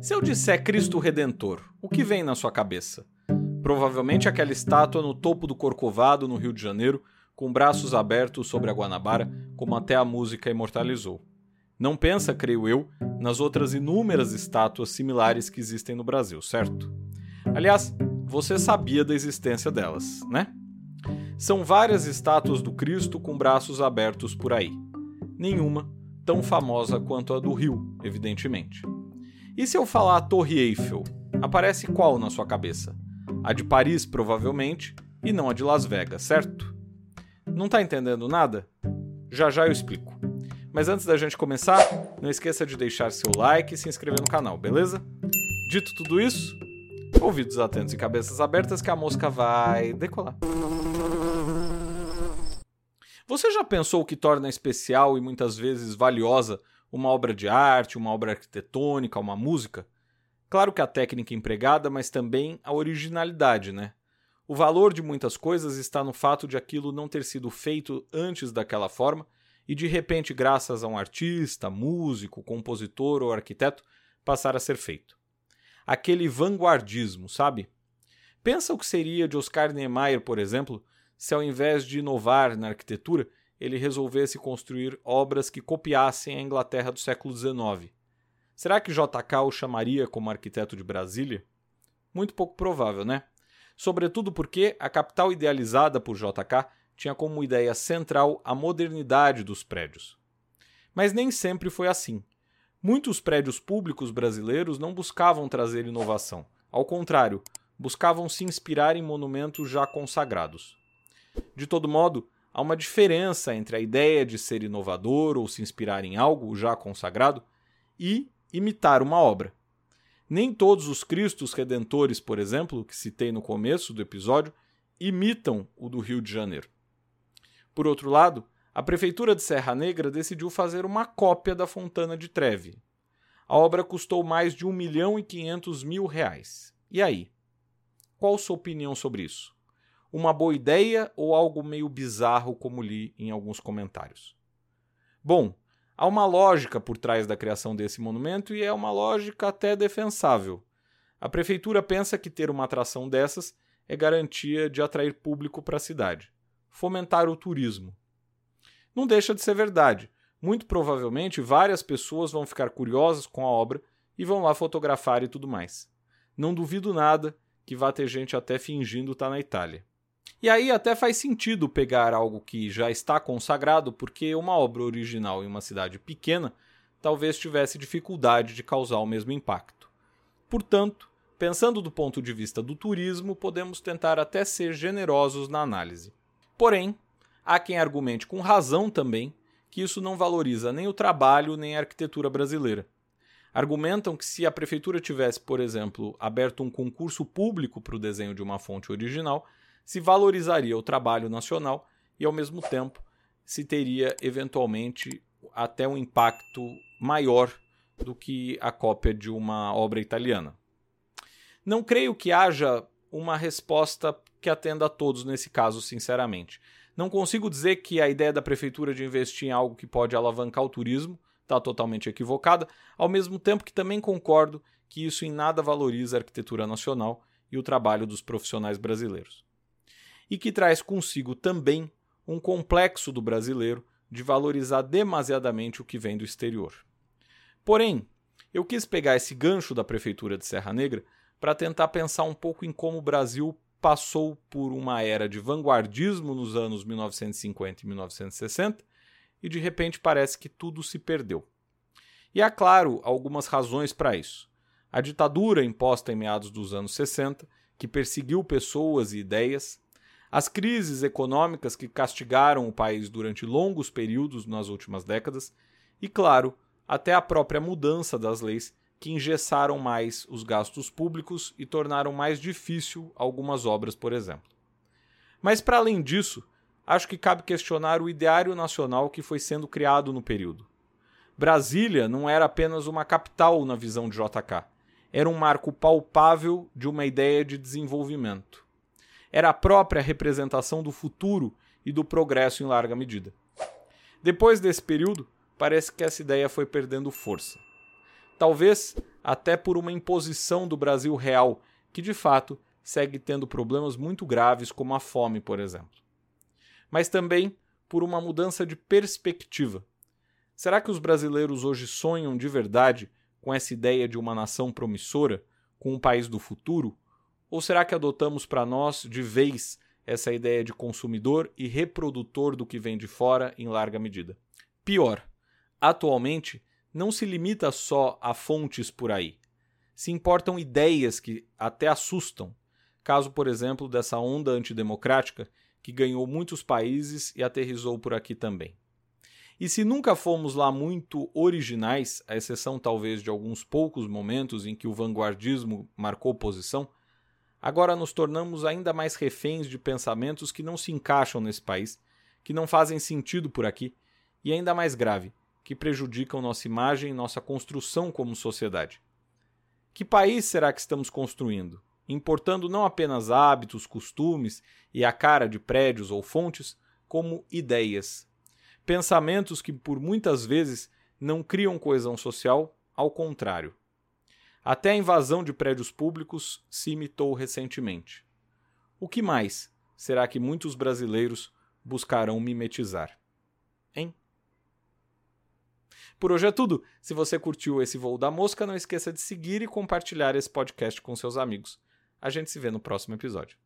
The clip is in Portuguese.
Se eu disser Cristo Redentor, o que vem na sua cabeça? Provavelmente aquela estátua no topo do Corcovado, no Rio de Janeiro, com braços abertos sobre a Guanabara, como até a música imortalizou. Não pensa, creio eu, nas outras inúmeras estátuas similares que existem no Brasil, certo? Aliás, você sabia da existência delas, né? São várias estátuas do Cristo com braços abertos por aí. Nenhuma tão famosa quanto a do Rio, evidentemente. E se eu falar a Torre Eiffel, aparece qual na sua cabeça? A de Paris, provavelmente, e não a de Las Vegas, certo? Não tá entendendo nada? Já já eu explico. Mas antes da gente começar, não esqueça de deixar seu like e se inscrever no canal, beleza? Dito tudo isso, ouvidos atentos e cabeças abertas que a mosca vai decolar. Você já pensou o que torna especial e muitas vezes valiosa uma obra de arte, uma obra arquitetônica, uma música? Claro que a técnica empregada, mas também a originalidade, né? O valor de muitas coisas está no fato de aquilo não ter sido feito antes daquela forma e de repente, graças a um artista, músico, compositor ou arquiteto, passar a ser feito. Aquele vanguardismo, sabe? Pensa o que seria de Oscar Niemeyer, por exemplo, se ao invés de inovar na arquitetura, ele resolvesse construir obras que copiassem a Inglaterra do século XIX. Será que JK o chamaria como arquiteto de Brasília? Muito pouco provável, né? Sobretudo porque a capital idealizada por JK tinha como ideia central a modernidade dos prédios. Mas nem sempre foi assim. Muitos prédios públicos brasileiros não buscavam trazer inovação. Ao contrário, buscavam se inspirar em monumentos já consagrados. De todo modo, há uma diferença entre a ideia de ser inovador ou se inspirar em algo já consagrado e imitar uma obra. Nem todos os Cristos Redentores, por exemplo, que citei no começo do episódio, imitam o do Rio de Janeiro. Por outro lado, a Prefeitura de Serra Negra decidiu fazer uma cópia da Fontana de Treve. A obra custou mais de 1 milhão e 500 mil reais. E aí? Qual sua opinião sobre isso? Uma boa ideia ou algo meio bizarro, como li em alguns comentários. Bom, há uma lógica por trás da criação desse monumento e é uma lógica até defensável. A prefeitura pensa que ter uma atração dessas é garantia de atrair público para a cidade, fomentar o turismo. Não deixa de ser verdade. Muito provavelmente várias pessoas vão ficar curiosas com a obra e vão lá fotografar e tudo mais. Não duvido nada que vá ter gente até fingindo estar tá na Itália. E aí até faz sentido pegar algo que já está consagrado, porque uma obra original em uma cidade pequena talvez tivesse dificuldade de causar o mesmo impacto. Portanto, pensando do ponto de vista do turismo, podemos tentar até ser generosos na análise. Porém, há quem argumente com razão também que isso não valoriza nem o trabalho nem a arquitetura brasileira. Argumentam que se a prefeitura tivesse, por exemplo, aberto um concurso público para o desenho de uma fonte original, se valorizaria o trabalho nacional e, ao mesmo tempo, se teria eventualmente até um impacto maior do que a cópia de uma obra italiana. Não creio que haja uma resposta que atenda a todos nesse caso, sinceramente. Não consigo dizer que a ideia da prefeitura de investir em algo que pode alavancar o turismo está totalmente equivocada, ao mesmo tempo que também concordo que isso em nada valoriza a arquitetura nacional e o trabalho dos profissionais brasileiros e que traz consigo também um complexo do brasileiro de valorizar demasiadamente o que vem do exterior. Porém, eu quis pegar esse gancho da prefeitura de Serra Negra para tentar pensar um pouco em como o Brasil passou por uma era de vanguardismo nos anos 1950 e 1960 e de repente parece que tudo se perdeu. E há, claro, algumas razões para isso. A ditadura imposta em meados dos anos 60, que perseguiu pessoas e ideias, as crises econômicas que castigaram o país durante longos períodos nas últimas décadas e, claro, até a própria mudança das leis que engessaram mais os gastos públicos e tornaram mais difícil algumas obras, por exemplo. Mas, para além disso, acho que cabe questionar o ideário nacional que foi sendo criado no período. Brasília não era apenas uma capital na visão de JK, era um marco palpável de uma ideia de desenvolvimento era a própria representação do futuro e do progresso em larga medida. Depois desse período, parece que essa ideia foi perdendo força. Talvez até por uma imposição do Brasil real, que de fato segue tendo problemas muito graves, como a fome, por exemplo. Mas também por uma mudança de perspectiva. Será que os brasileiros hoje sonham de verdade com essa ideia de uma nação promissora, com um país do futuro? Ou será que adotamos para nós de vez essa ideia de consumidor e reprodutor do que vem de fora em larga medida? Pior, atualmente não se limita só a fontes por aí. Se importam ideias que até assustam. Caso, por exemplo, dessa onda antidemocrática que ganhou muitos países e aterrizou por aqui também. E se nunca fomos lá muito originais, à exceção talvez de alguns poucos momentos em que o vanguardismo marcou posição, agora nos tornamos ainda mais reféns de pensamentos que não se encaixam nesse país, que não fazem sentido por aqui, e ainda mais grave, que prejudicam nossa imagem e nossa construção como sociedade. Que país será que estamos construindo? Importando não apenas hábitos, costumes e a cara de prédios ou fontes, como ideias, Pensamentos que por muitas vezes não criam coesão social, ao contrário. Até a invasão de prédios públicos se imitou recentemente. O que mais será que muitos brasileiros buscarão mimetizar? Hein? Por hoje é tudo. Se você curtiu esse voo da mosca, não esqueça de seguir e compartilhar esse podcast com seus amigos. A gente se vê no próximo episódio.